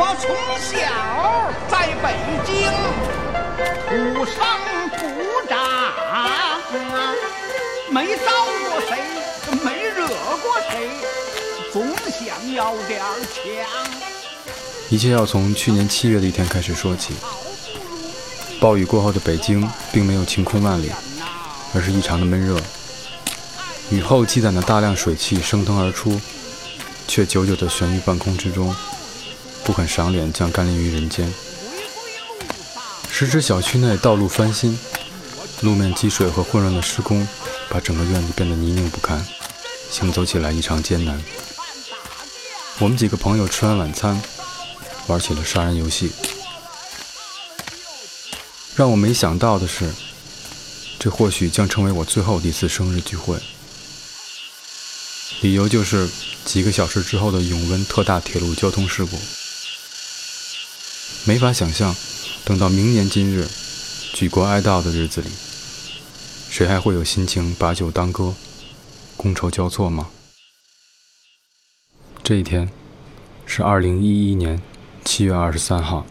我从小在北京土生土长，没招过谁，没惹过谁，总想要点强。一切要从去年七月的一天开始说起。暴雨过后的北京，并没有晴空万里，而是异常的闷热。雨后积攒的大量水汽升腾而出，却久久地悬于半空之中，不肯赏脸降甘霖于人间。时值小区内道路翻新，路面积水和混乱的施工，把整个院子变得泥泞不堪，行走起来异常艰难。我们几个朋友吃完晚餐，玩起了杀人游戏。让我没想到的是，这或许将成为我最后一次生日聚会。理由就是几个小时之后的永温特大铁路交通事故。没法想象，等到明年今日，举国哀悼的日子里，谁还会有心情把酒当歌，觥筹交错吗？这一天是二零一一年七月二十三号。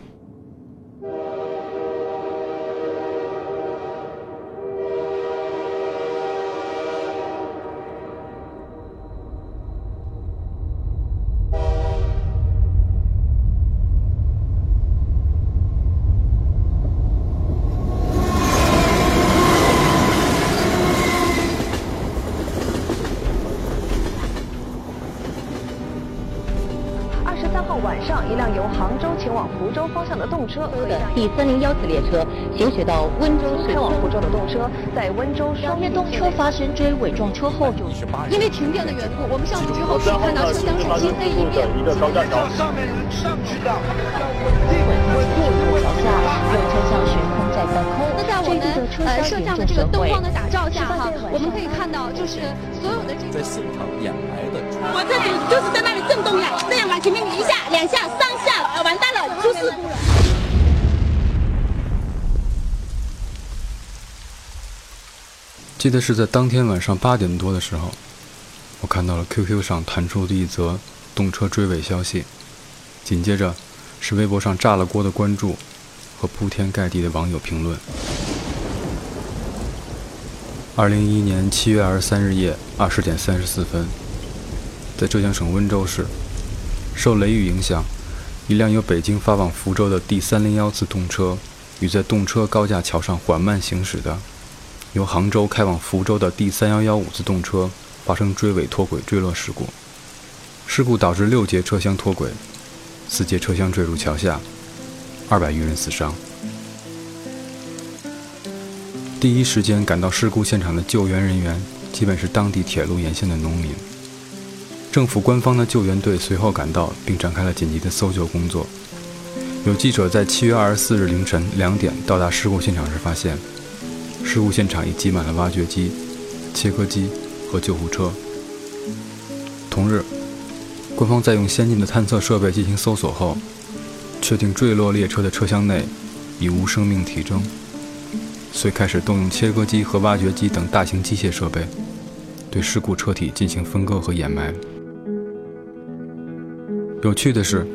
车的第三零幺次列车行驶到温州市，开往湖州的动车在温州双面动车发生追尾撞车后，因为停电的缘故，我们上去之后可以看到车厢是漆黑一片。上面人上去的。桥下有车厢悬空在半空。那在我们呃摄像的这个灯光的打照下哈，我们可以看到就是所有的这在现场掩埋的。我这里就是在那里震动呀，这样往前面一下、两下、三下，完蛋了，出事故了。记得是在当天晚上八点多的时候，我看到了 QQ 上弹出的一则动车追尾消息，紧接着是微博上炸了锅的关注和铺天盖地的网友评论。二零一一年七月二十三日夜二十点三十四分，在浙江省温州市，受雷雨影响，一辆由北京发往福州的 D 三零幺次动车与在动车高架桥上缓慢行驶的。由杭州开往福州的第三幺幺五次动车发生追尾脱轨坠落事故，事故导致六节车厢脱轨，四节车厢坠入桥下，二百余人死伤。第一时间赶到事故现场的救援人员基本是当地铁路沿线的农民，政府官方的救援队随后赶到，并展开了紧急的搜救工作。有记者在七月二十四日凌晨两点到达事故现场时发现。事故现场已挤满了挖掘机、切割机和救护车。同日，官方在用先进的探测设备进行搜索后，确定坠落列车的车厢内已无生命体征，遂开始动用切割机和挖掘机等大型机械设备，对事故车体进行分割和掩埋。有趣的是，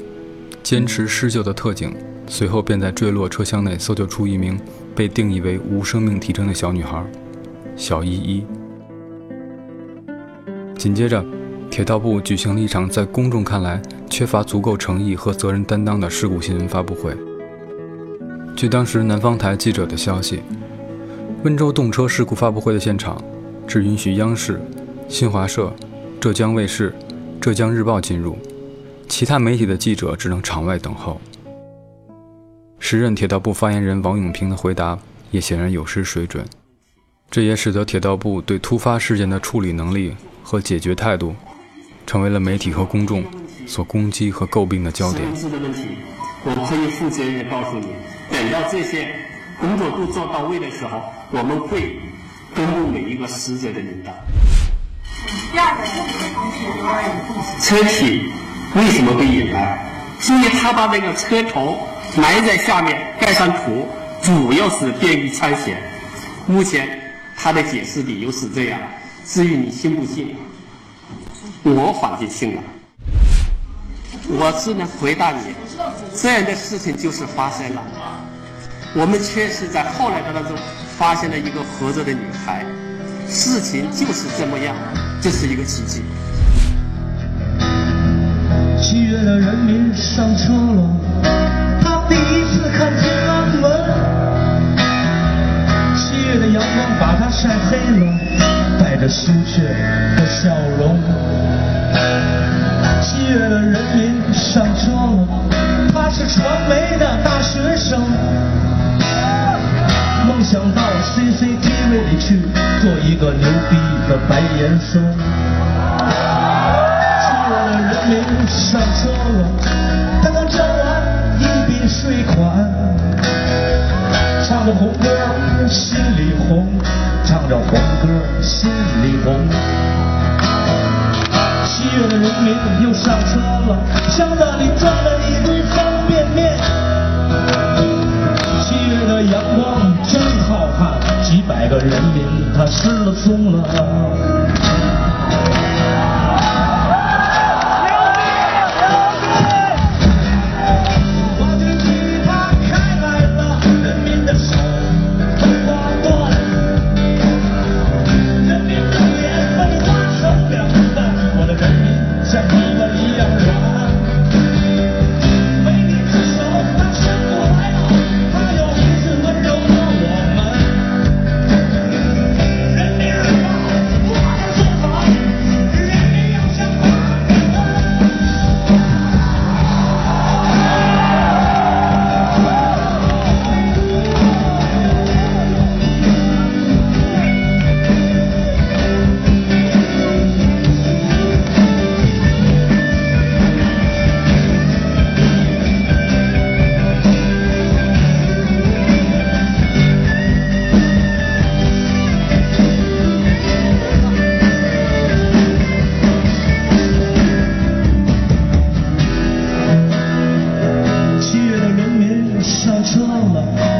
坚持施救的特警随后便在坠落车厢内搜救出一名。被定义为无生命体征的小女孩，小依依。紧接着，铁道部举行了一场在公众看来缺乏足够诚意和责任担当的事故新闻发布会。据当时南方台记者的消息，温州动车事故发布会的现场只允许央视、新华社、浙江卫视、浙江日报进入，其他媒体的记者只能场外等候。时任铁道部发言人王永平的回答也显然有失水准，这也使得铁道部对突发事件的处理能力和解决态度，成为了媒体和公众所攻击和诟病的焦点。的问题，我可以负责任的告诉你，等到这些工作都做到位的时候，我们会公布每一个死者的名单。第二个，车体为什么会掩埋？注意，他把那个车头。埋在下面盖上土，主要是便于穿鞋。目前他的解释理由是这样，至于你信不信，我反正信了。我只能回答你，这样的事情就是发生了。我们确实在后来的当中发现了一个活着的女孩，事情就是这么样，这是一个奇迹。七月的人民上车了，次看天安门。七月的阳光把它晒黑了，带着羞怯的笑容。七月的人民上车了，他是传媒的大学生，梦想到 CCTV 里去做一个牛逼的白岩松。七月的人民上车了，税款，唱着红歌心里红，唱着红歌心里红。七月的人民又上车了，箱子里装了一堆方便面。七月的阳光真浩瀚，几百个人民他失了踪了。上车了。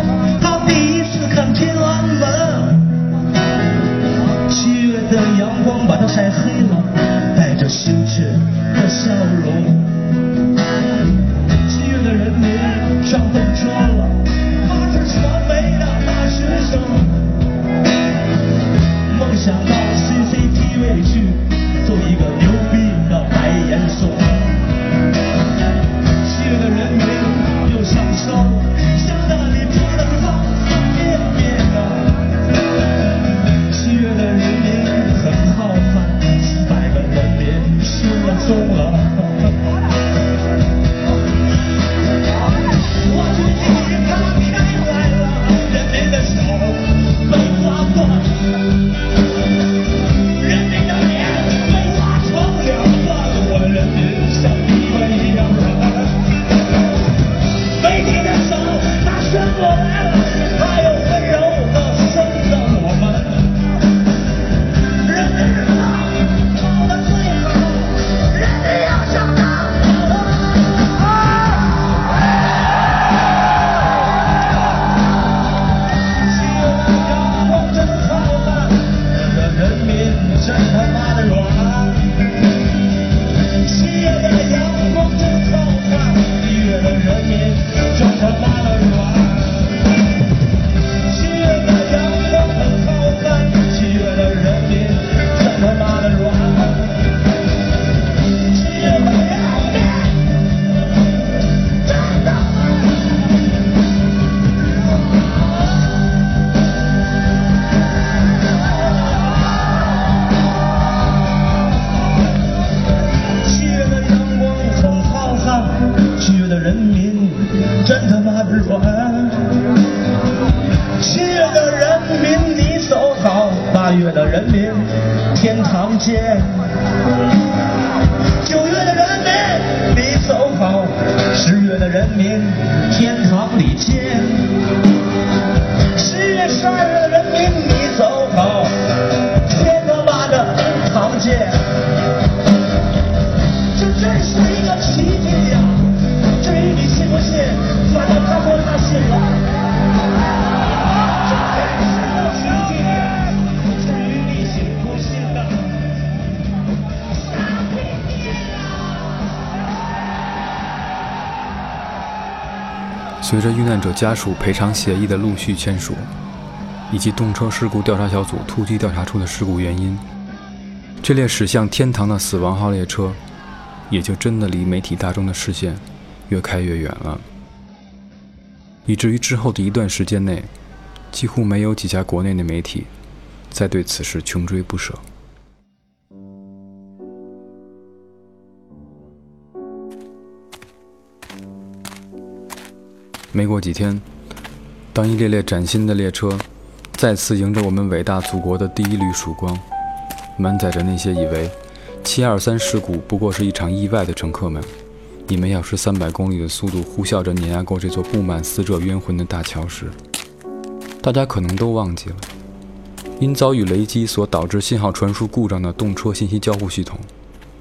家属赔偿协议的陆续签署，以及动车事故调查小组突击调查出的事故原因，这列驶向天堂的死亡号列车，也就真的离媒体大众的视线越开越远了。以至于之后的一段时间内，几乎没有几家国内的媒体再对此事穷追不舍。没过几天，当一列列崭新的列车再次迎着我们伟大祖国的第一缕曙光，满载着那些以为七二三事故不过是一场意外的乘客们，以每小时三百公里的速度呼啸着碾压过这座布满死者冤魂的大桥时，大家可能都忘记了，因遭遇雷击所导致信号传输故障的动车信息交互系统，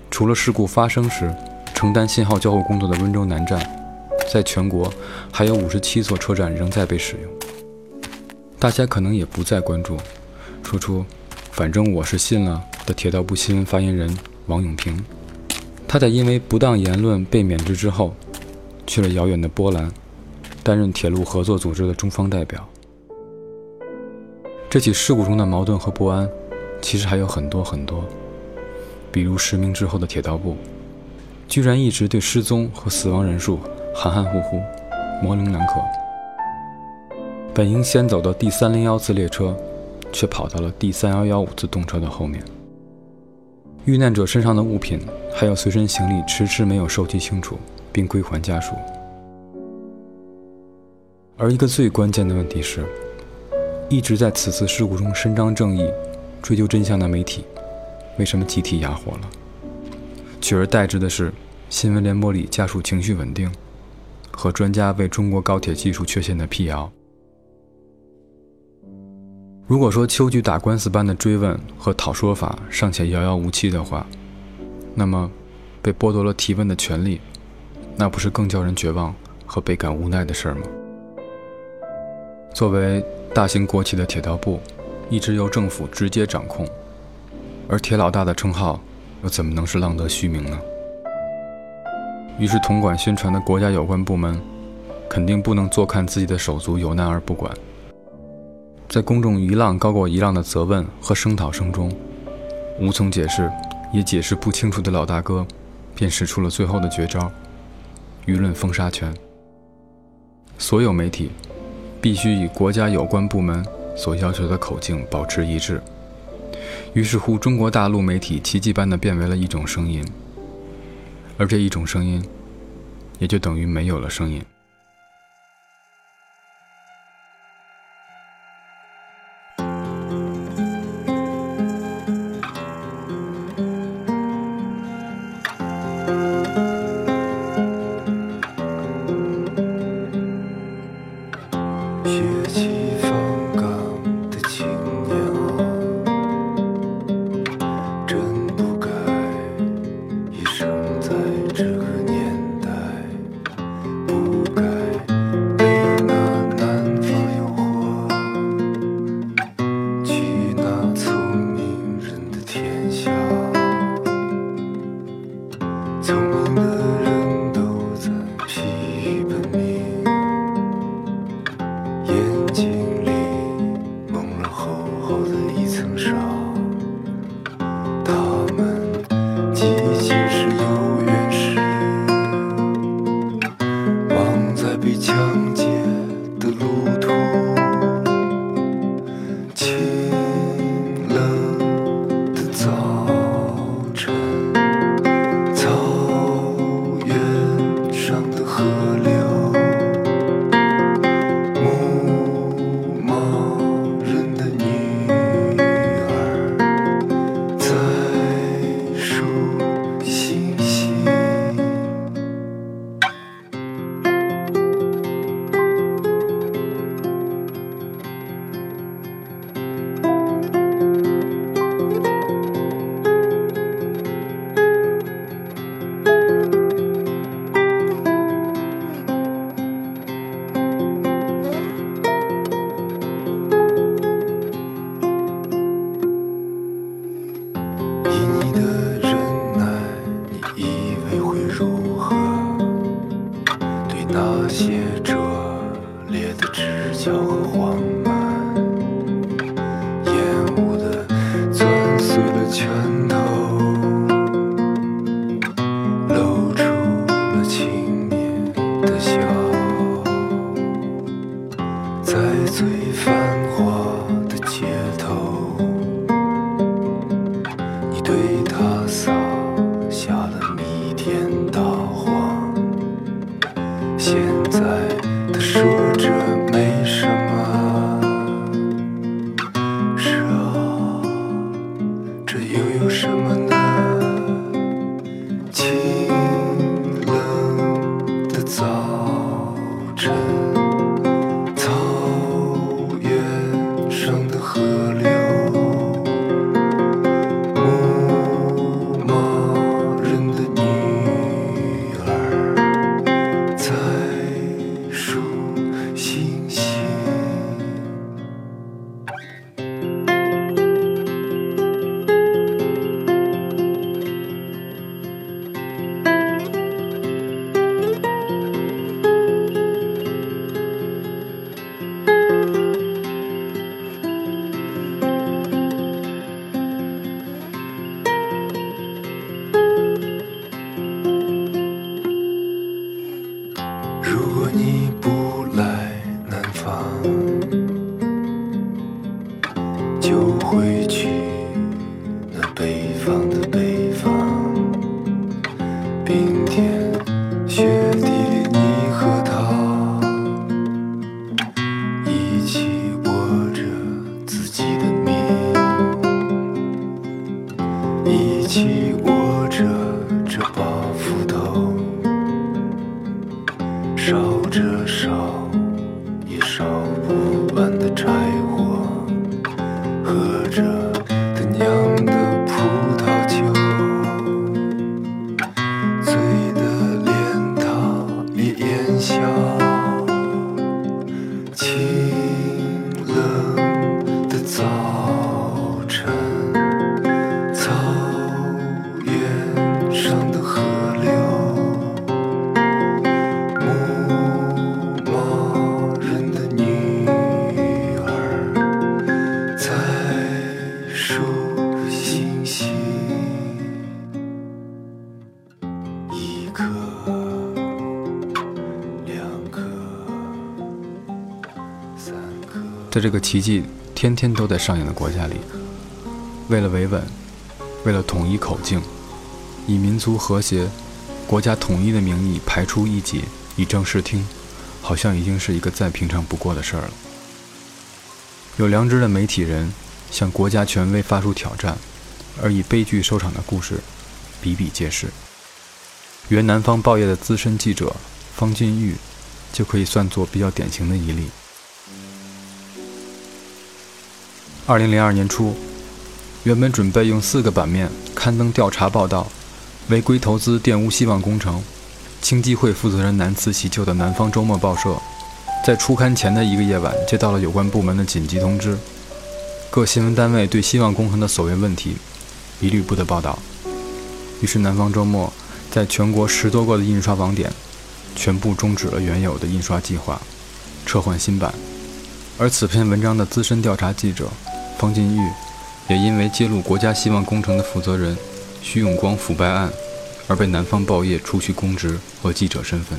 除了事故发生时承担信号交互工作的温州南站。在全国还有五十七座车站仍在被使用，大家可能也不再关注，说出“反正我是信了”的铁道部新闻发言人王永平。他在因为不当言论被免职之后，去了遥远的波兰，担任铁路合作组织的中方代表。这起事故中的矛盾和不安，其实还有很多很多，比如实名之后的铁道部，居然一直对失踪和死亡人数。含含糊糊，模棱两可。本应先走的第三零幺次列车，却跑到了第三幺幺五次动车的后面。遇难者身上的物品还有随身行李，迟迟没有收集清楚并归还家属。而一个最关键的问题是，一直在此次事故中伸张正义、追究真相的媒体，为什么集体哑火了？取而代之的是新闻联播里家属情绪稳定。和专家为中国高铁技术缺陷的辟谣。如果说秋菊打官司般的追问和讨说法尚且遥遥无期的话，那么被剥夺了提问的权利，那不是更叫人绝望和倍感无奈的事儿吗？作为大型国企的铁道部，一直由政府直接掌控，而铁老大的称号又怎么能是浪得虚名呢？于是，统管宣传的国家有关部门，肯定不能坐看自己的手足有难而不管。在公众一浪高过一浪的责问和声讨声中，无从解释，也解释不清楚的老大哥，便使出了最后的绝招——舆论封杀权。所有媒体必须以国家有关部门所要求的口径保持一致。于是乎，中国大陆媒体奇迹般的变为了一种声音。而这一种声音，也就等于没有了声音。在数星星，一颗、两颗、三颗。在这个奇迹天天都在上演的国家里，为了维稳，为了统一口径，以民族和谐、国家统一的名义排除异己，以正视听，好像已经是一个再平常不过的事儿了。有良知的媒体人向国家权威发出挑战，而以悲剧收场的故事比比皆是。原南方报业的资深记者方金玉，就可以算作比较典型的一例。二零零二年初，原本准备用四个版面刊登调查报道，违规投资玷污希望工程，青基会负责人南辞其咎的南方周末报社，在出刊前的一个夜晚接到了有关部门的紧急通知，各新闻单位对希望工程的所谓问题，一律不得报道。于是南方周末在全国十多个的印刷网点，全部终止了原有的印刷计划，撤换新版。而此篇文章的资深调查记者方进玉，也因为揭露国家希望工程的负责人徐永光腐败案，而被南方报业除去公职和记者身份。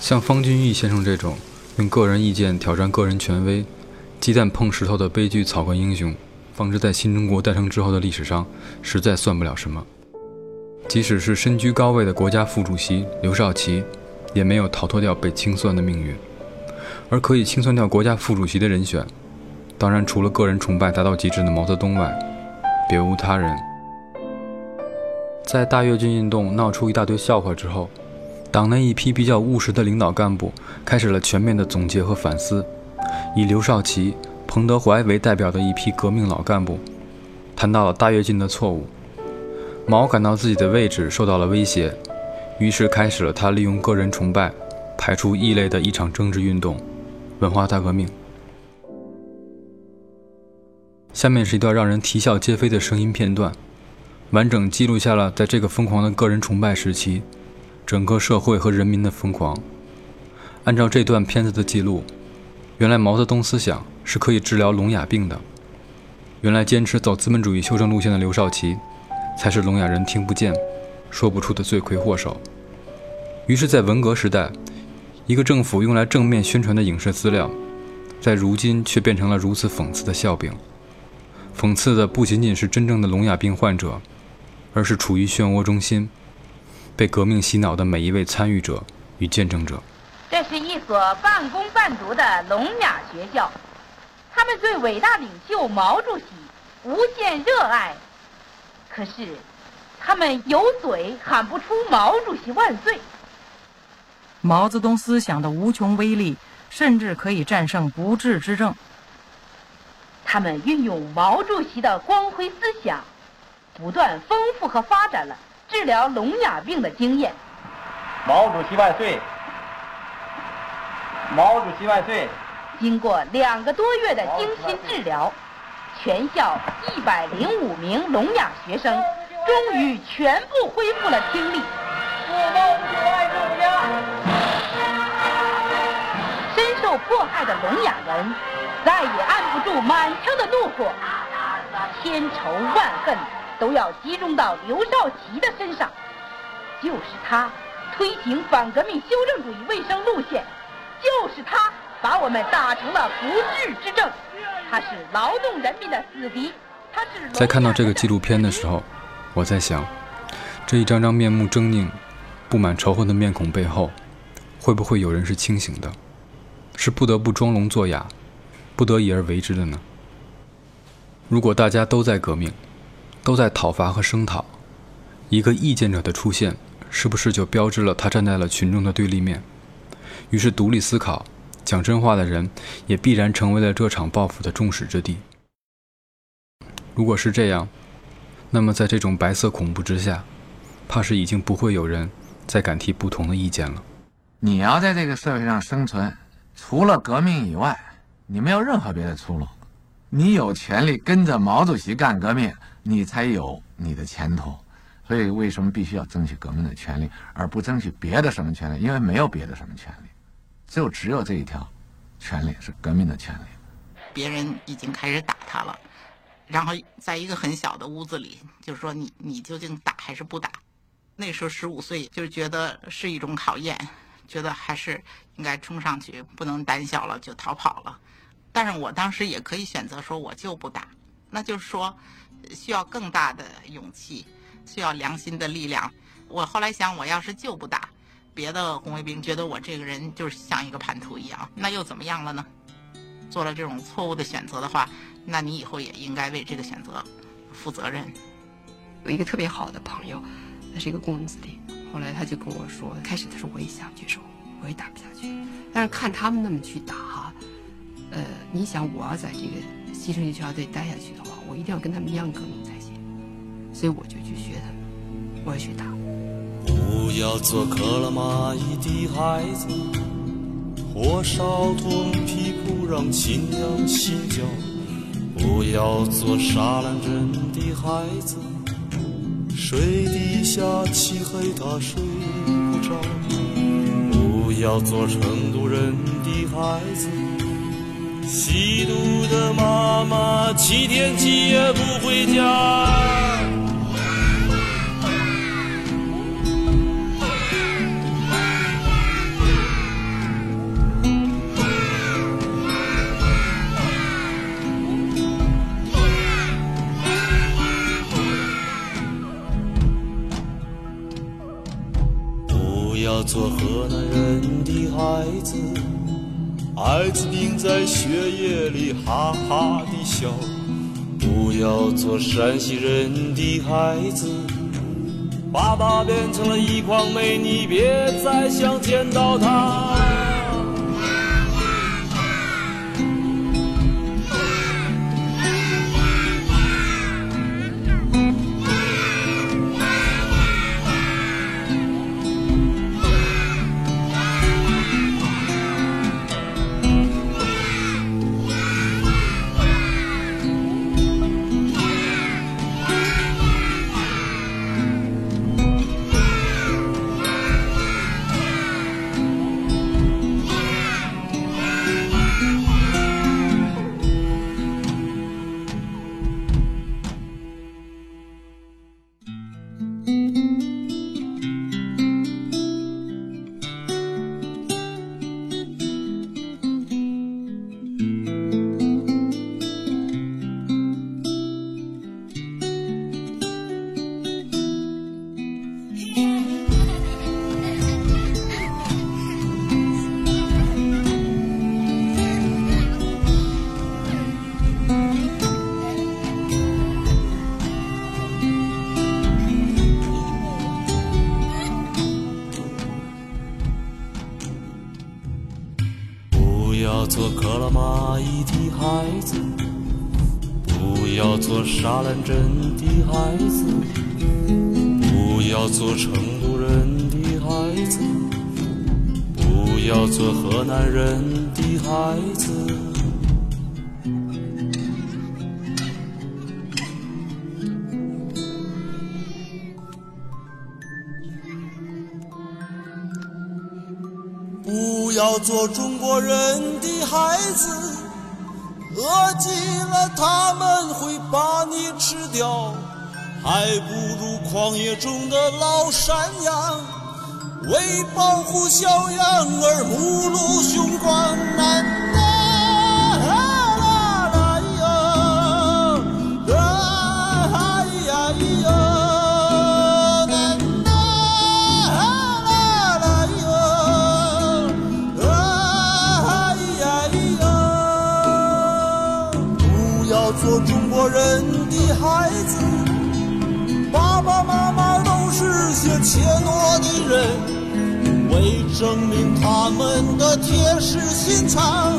像方俊玉先生这种用个人意见挑战个人权威、鸡蛋碰石头的悲剧草根英雄，放置在新中国诞生之后的历史上，实在算不了什么。即使是身居高位的国家副主席刘少奇，也没有逃脱掉被清算的命运。而可以清算掉国家副主席的人选，当然除了个人崇拜达到极致的毛泽东外，别无他人。在大跃进运动闹出一大堆笑话之后，党内一批比较务实的领导干部开始了全面的总结和反思，以刘少奇、彭德怀为代表的一批革命老干部，谈到了大跃进的错误。毛感到自己的位置受到了威胁，于是开始了他利用个人崇拜排除异类的一场政治运动——文化大革命。下面是一段让人啼笑皆非的声音片段，完整记录下了在这个疯狂的个人崇拜时期，整个社会和人民的疯狂按照这段片子的记录，原来毛泽东思想是可以治疗聋哑病的。原来坚持走资本主义修正路线的刘少奇，才是聋哑人听不见、说不出的罪魁祸首。于是，在文革时代，一个政府用来正面宣传的影视资料，在如今却变成了如此讽刺的笑柄。讽刺的不仅仅是真正的聋哑病患者，而是处于漩涡中心、被革命洗脑的每一位参与者与见证者。这是一所半工半读的聋哑学校，他们对伟大领袖毛主席无限热爱，可是他们有嘴喊不出“毛主席万岁”。毛泽东思想的无穷威力，甚至可以战胜不治之症。他们运用毛主席的光辉思想，不断丰富和发展了治疗聋哑病的经验。毛主席万岁！毛主席万岁！经过两个多月的精心治疗，全校一百零五名聋哑学生终于全部恢复了听力。深受迫害的聋哑人。再也按不住满腔的怒火，千仇万恨都要集中到刘少奇的身上。就是他推行反革命修正主义卫生路线，就是他把我们打成了不治之症。他是劳动人民的死敌。他是。在看到这个纪录片的时候，我在想，这一张张面目狰狞、布满仇恨的面孔背后，会不会有人是清醒的，是不得不装聋作哑？不得已而为之的呢？如果大家都在革命，都在讨伐和声讨，一个意见者的出现，是不是就标志了他站在了群众的对立面？于是，独立思考、讲真话的人，也必然成为了这场报复的众矢之的。如果是这样，那么在这种白色恐怖之下，怕是已经不会有人再敢提不同的意见了。你要在这个社会上生存，除了革命以外。你没有任何别的出路，你有权利跟着毛主席干革命，你才有你的前途。所以，为什么必须要争取革命的权利，而不争取别的什么权利？因为没有别的什么权利，就只有这一条权利是革命的权利。别人已经开始打他了，然后在一个很小的屋子里，就是说你你究竟打还是不打？那时候十五岁，就觉得是一种考验，觉得还是应该冲上去，不能胆小了就逃跑了。但是我当时也可以选择说，我就不打，那就是说，需要更大的勇气，需要良心的力量。我后来想，我要是就不打，别的红卫兵觉得我这个人就是像一个叛徒一样，那又怎么样了呢？做了这种错误的选择的话，那你以后也应该为这个选择负责任。有一个特别好的朋友，他是一个工人子弟，后来他就跟我说，开始他说我也下不去手，我也打不下去，但是看他们那么去打。呃，你想我要在这个牺牲学校队待下去的话，我一定要跟他们一样革命才行，所以我就去学他们，我要去打。不要做克拉玛依的孩子，火烧痛皮不让亲娘心焦；不要做沙兰镇的孩子，水底下漆黑他睡不着；不要做成都人的孩子。吸毒的妈妈七天七夜不回家。艾滋病在血液里哈哈的笑，不要做山西人的孩子。爸爸变成了一筐煤，你别再想见到他。沙兰镇的孩子，不要做成都人的孩子，不要做河南人的孩子。不要做中国人的孩子，饿极了他们会把你吃掉，还不如旷野中的老山羊，为保护小羊儿目露凶光难。人的孩子，爸爸妈妈都是些怯懦的人，为证明他们的铁石心肠，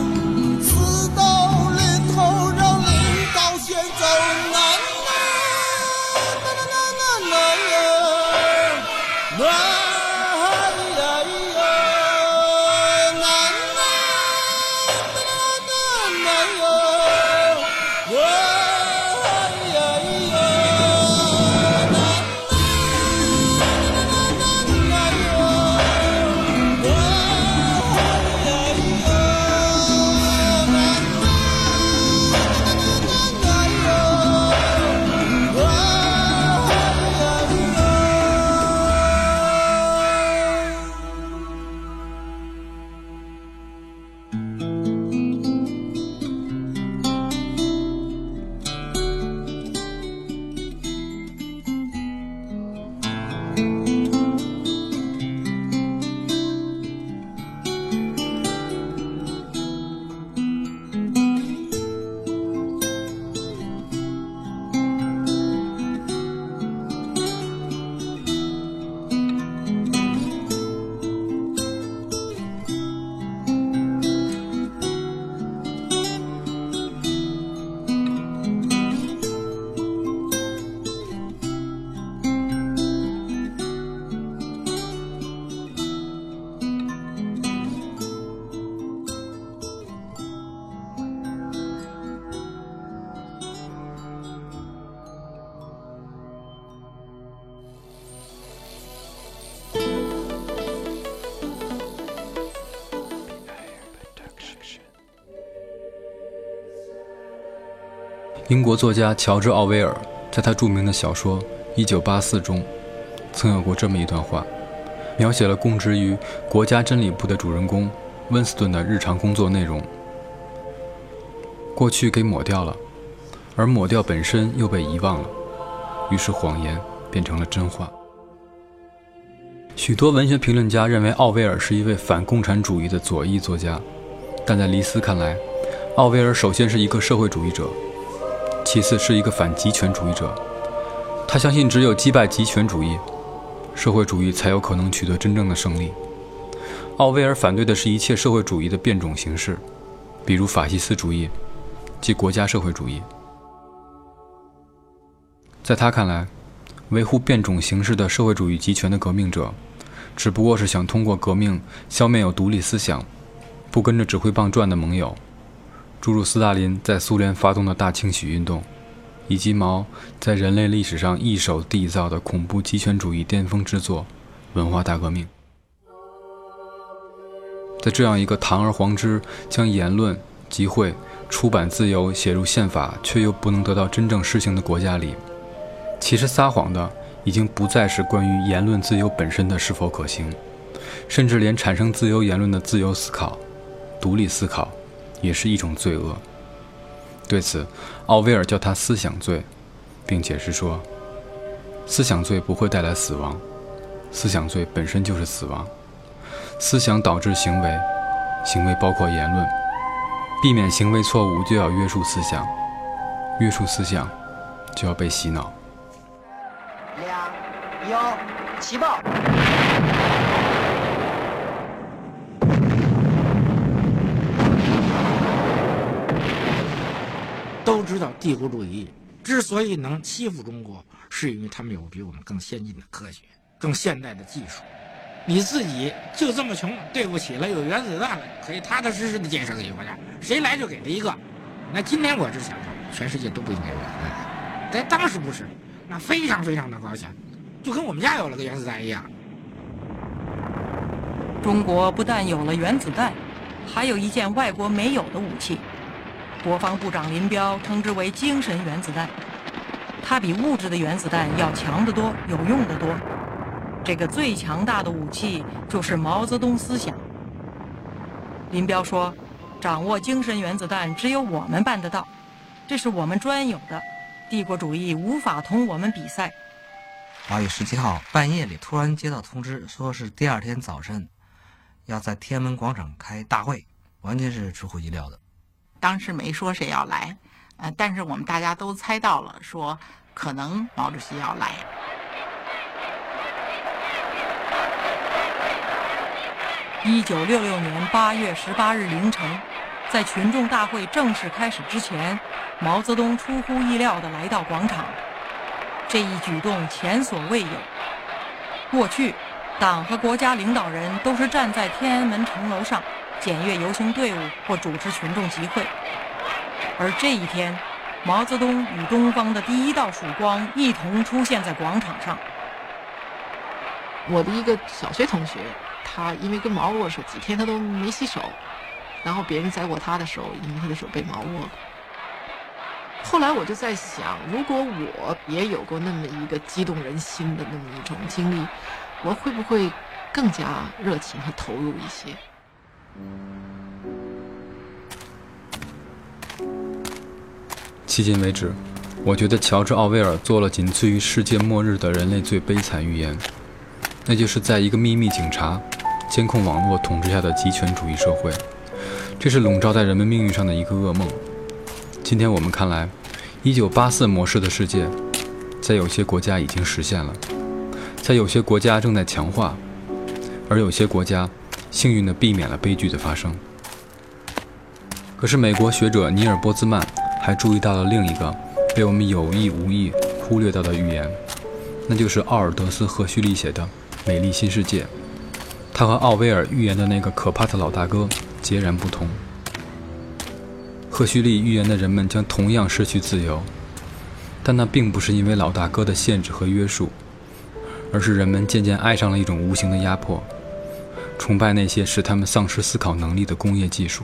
英国作家乔治·奥威尔在他著名的小说《一九八四》中，曾有过这么一段话，描写了供职于国家真理部的主人公温斯顿的日常工作内容。过去给抹掉了，而抹掉本身又被遗忘了，于是谎言变成了真话。许多文学评论家认为奥威尔是一位反共产主义的左翼作家，但在黎斯看来，奥威尔首先是一个社会主义者。其次是一个反极权主义者，他相信只有击败极权主义，社会主义才有可能取得真正的胜利。奥威尔反对的是一切社会主义的变种形式，比如法西斯主义及国家社会主义。在他看来，维护变种形式的社会主义集权的革命者，只不过是想通过革命消灭有独立思想、不跟着指挥棒转的盟友。诸如斯大林在苏联发动的大清洗运动，以及毛在人类历史上一手缔造的恐怖极权主义巅峰之作《文化大革命》。在这样一个堂而皇之将言论、集会、出版自由写入宪法，却又不能得到真正施行的国家里，其实撒谎的已经不再是关于言论自由本身的是否可行，甚至连产生自由言论的自由思考、独立思考。也是一种罪恶。对此，奥威尔叫他思想罪，并解释说，思想罪不会带来死亡，思想罪本身就是死亡。思想导致行为，行为包括言论。避免行为错误，就要约束思想；约束思想，就要被洗脑。两幺起爆。都知道帝国主义之所以能欺负中国，是因为他们有比我们更先进的科学、更现代的技术。你自己就这么穷，对不起了，有原子弹了，可以踏踏实实的建设个国家，谁来就给他一个。那今天我只想说，全世界都不应该有原子弹，在当时不是，那非常非常的高兴，就跟我们家有了个原子弹一样。中国不但有了原子弹，还有一件外国没有的武器，国防部长林彪称之为“精神原子弹”，它比物质的原子弹要强得多，有用得多。这个最强大的武器就是毛泽东思想。林彪说：“掌握精神原子弹，只有我们办得到，这是我们专有的，帝国主义无法同我们比赛。”八月十七号半夜里，突然接到通知，说是第二天早晨要在天安门广场开大会，完全是出乎意料的。当时没说谁要来，呃，但是我们大家都猜到了，说可能毛主席要来。一九六六年八月十八日凌晨，在群众大会正式开始之前，毛泽东出乎意料地来到广场。这一举动前所未有。过去，党和国家领导人都是站在天安门城楼上检阅游行队伍或主持群众集会，而这一天，毛泽东与东方的第一道曙光一同出现在广场上。我的一个小学同学。他因为跟毛握手几天，他都没洗手，然后别人再握他的手，因为他的手被毛握了。后来我就在想，如果我也有过那么一个激动人心的那么一种经历，我会不会更加热情和投入一些？迄今为止，我觉得乔治·奥威尔做了仅次于世界末日的人类最悲惨预言，那就是在一个秘密警察。监控网络统治下的极权主义社会，这是笼罩在人们命运上的一个噩梦。今天我们看来，1984模式的世界，在有些国家已经实现了，在有些国家正在强化，而有些国家幸运地避免了悲剧的发生。可是，美国学者尼尔·波兹曼还注意到了另一个被我们有意无意忽略到的预言，那就是奥尔德斯·赫胥黎写的《美丽新世界》。他和奥威尔预言的那个可怕的老大哥截然不同。赫胥黎预言的人们将同样失去自由，但那并不是因为老大哥的限制和约束，而是人们渐渐爱上了一种无形的压迫，崇拜那些使他们丧失思考能力的工业技术。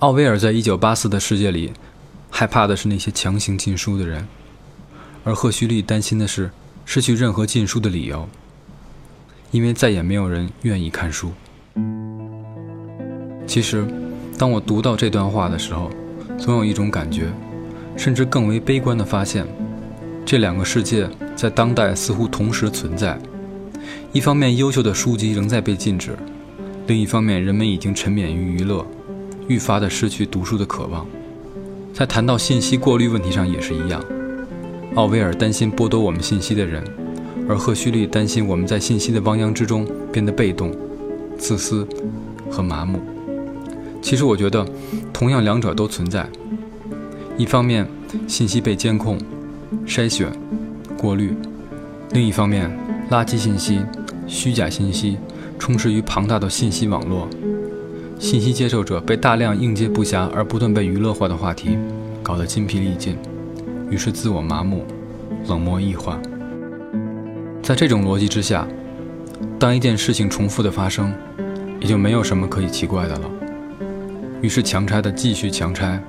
奥威尔在一九八四的世界里，害怕的是那些强行禁书的人，而赫胥黎担心的是失去任何禁书的理由，因为再也没有人愿意看书。其实，当我读到这段话的时候，总有一种感觉，甚至更为悲观的发现，这两个世界在当代似乎同时存在。一方面，优秀的书籍仍在被禁止；另一方面，人们已经沉湎于娱乐，愈发的失去读书的渴望。在谈到信息过滤问题上也是一样，奥威尔担心剥夺我们信息的人，而赫胥黎担心我们在信息的汪洋之中变得被动、自私和麻木。其实我觉得，同样两者都存在。一方面，信息被监控、筛选、过滤；另一方面，垃圾信息、虚假信息充斥于庞大的信息网络，信息接受者被大量应接不暇而不断被娱乐化的话题搞得筋疲力尽，于是自我麻木、冷漠异化。在这种逻辑之下，当一件事情重复的发生，也就没有什么可以奇怪的了。于是强拆的继续强拆，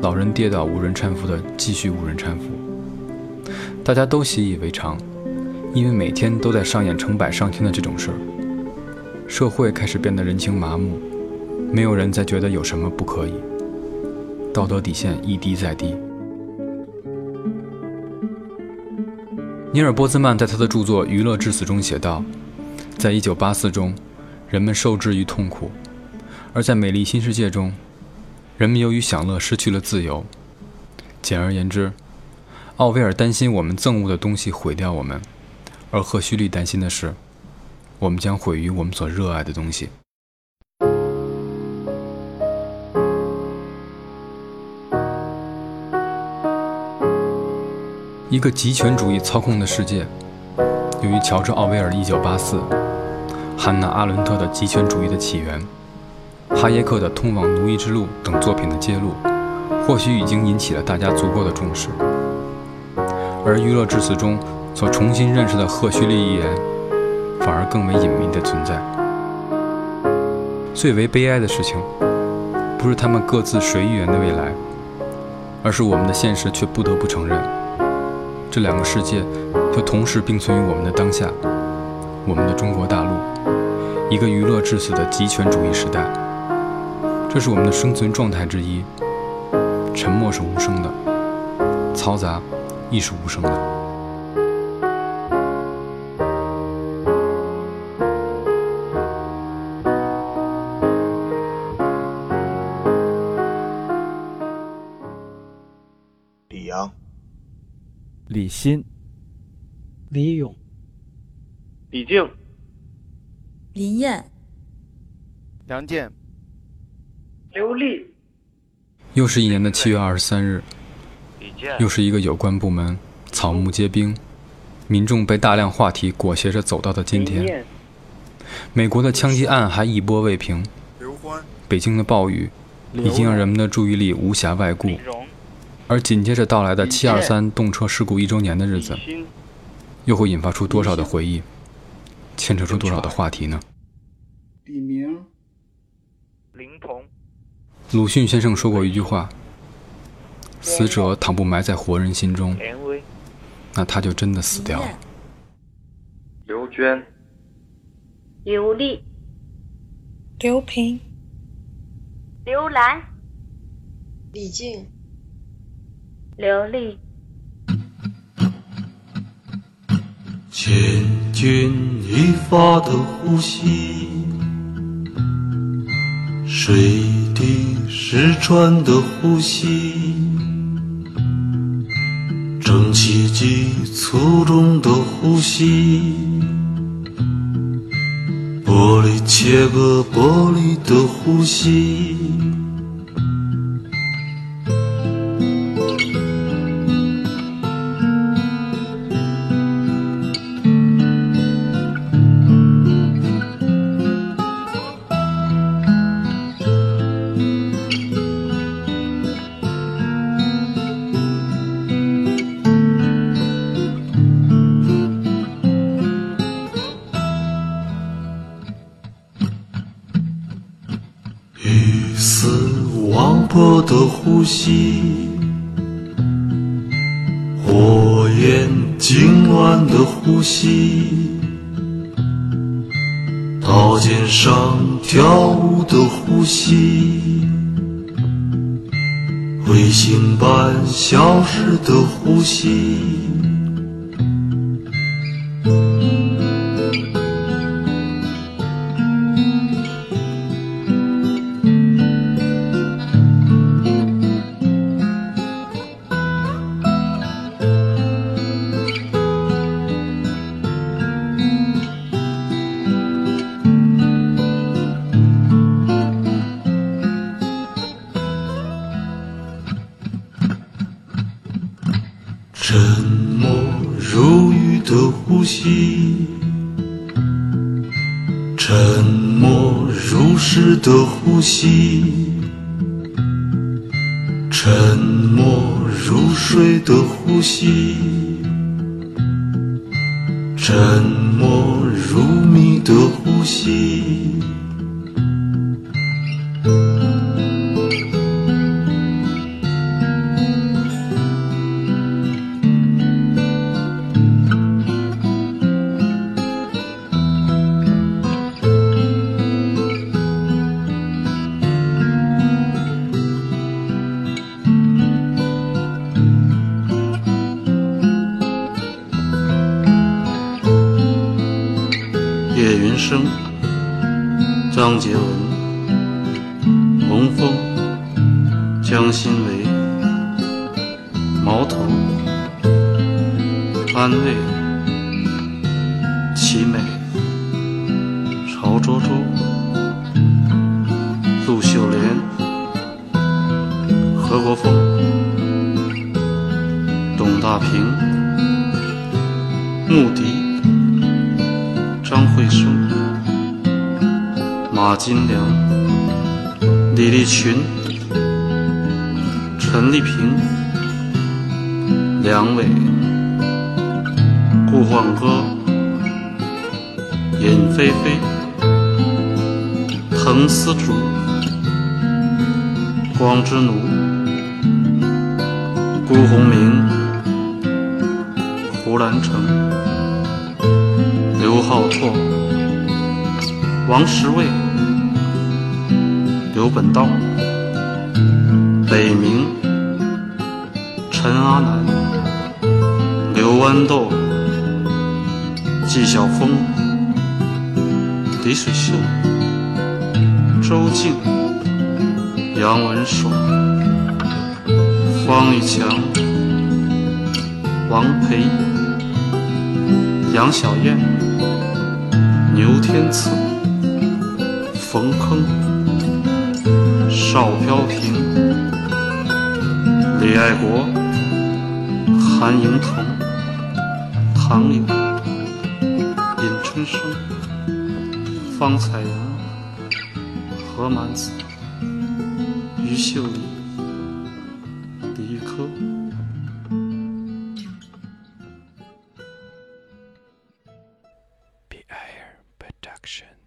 老人跌倒无人搀扶的继续无人搀扶，大家都习以为常，因为每天都在上演成百上千的这种事儿。社会开始变得人情麻木，没有人再觉得有什么不可以，道德底线一低再低。尼尔·波兹曼在他的著作《娱乐至死》中写道：“在一九八四中，人们受制于痛苦。”而在美丽新世界中，人们由于享乐失去了自由。简而言之，奥威尔担心我们憎恶的东西毁掉我们，而赫胥黎担心的是，我们将毁于我们所热爱的东西。一个极权主义操控的世界，由于乔治·奥威尔的《一九八四》，汉娜·阿伦特的极权主义的起源。哈耶克的《通往奴役之路》等作品的揭露，或许已经引起了大家足够的重视。而《娱乐至死》中所重新认识的赫胥黎一言，反而更为隐秘的存在。最为悲哀的事情，不是他们各自谁预言的未来，而是我们的现实却不得不承认，这两个世界就同时并存于我们的当下，我们的中国大陆，一个娱乐至死的极权主义时代。这是我们的生存状态之一。沉默是无声的，嘈杂亦是无声的。李欣、李勇、李静、林燕、梁健。刘丽，又是一年的七月二十三日，又是一个有关部门草木皆兵，民众被大量话题裹挟着走到的今天。美国的枪击案还一波未平，北京的暴雨已经让人们的注意力无暇外顾，而紧接着到来的七二三动车事故一周年的日子，又会引发出多少的回忆，牵扯出多少的话题呢？李明、林鹏。鲁迅先生说过一句话：“死者倘不埋在活人心中，那他就真的死掉了。”刘娟、刘丽、刘平、刘兰、李静、流利。千钧一发的呼吸，水。滴石穿的呼吸，蒸汽机粗重的呼吸，玻璃切割玻璃的呼吸。息，刀尖上跳舞的呼吸，彗星般消失的呼吸。沉默如雨的呼吸，沉默如诗的呼吸，沉默如水的呼吸，沉默如谜的呼吸。群、陈丽萍、梁伟、顾焕歌、尹菲菲、滕思竹、光之奴、辜鸿铭、胡兰成。刘浩拓、王石卫、刘本道、陈阿南、刘豌豆、纪晓峰、李水秀、周静、杨文爽、方玉强、王培、杨小燕。牛天赐、冯铿、邵飘萍、李爱国、韩莹彤，唐颖，尹春生，方彩阳，何满子，于秀丽，李玉珂。Be Air Production。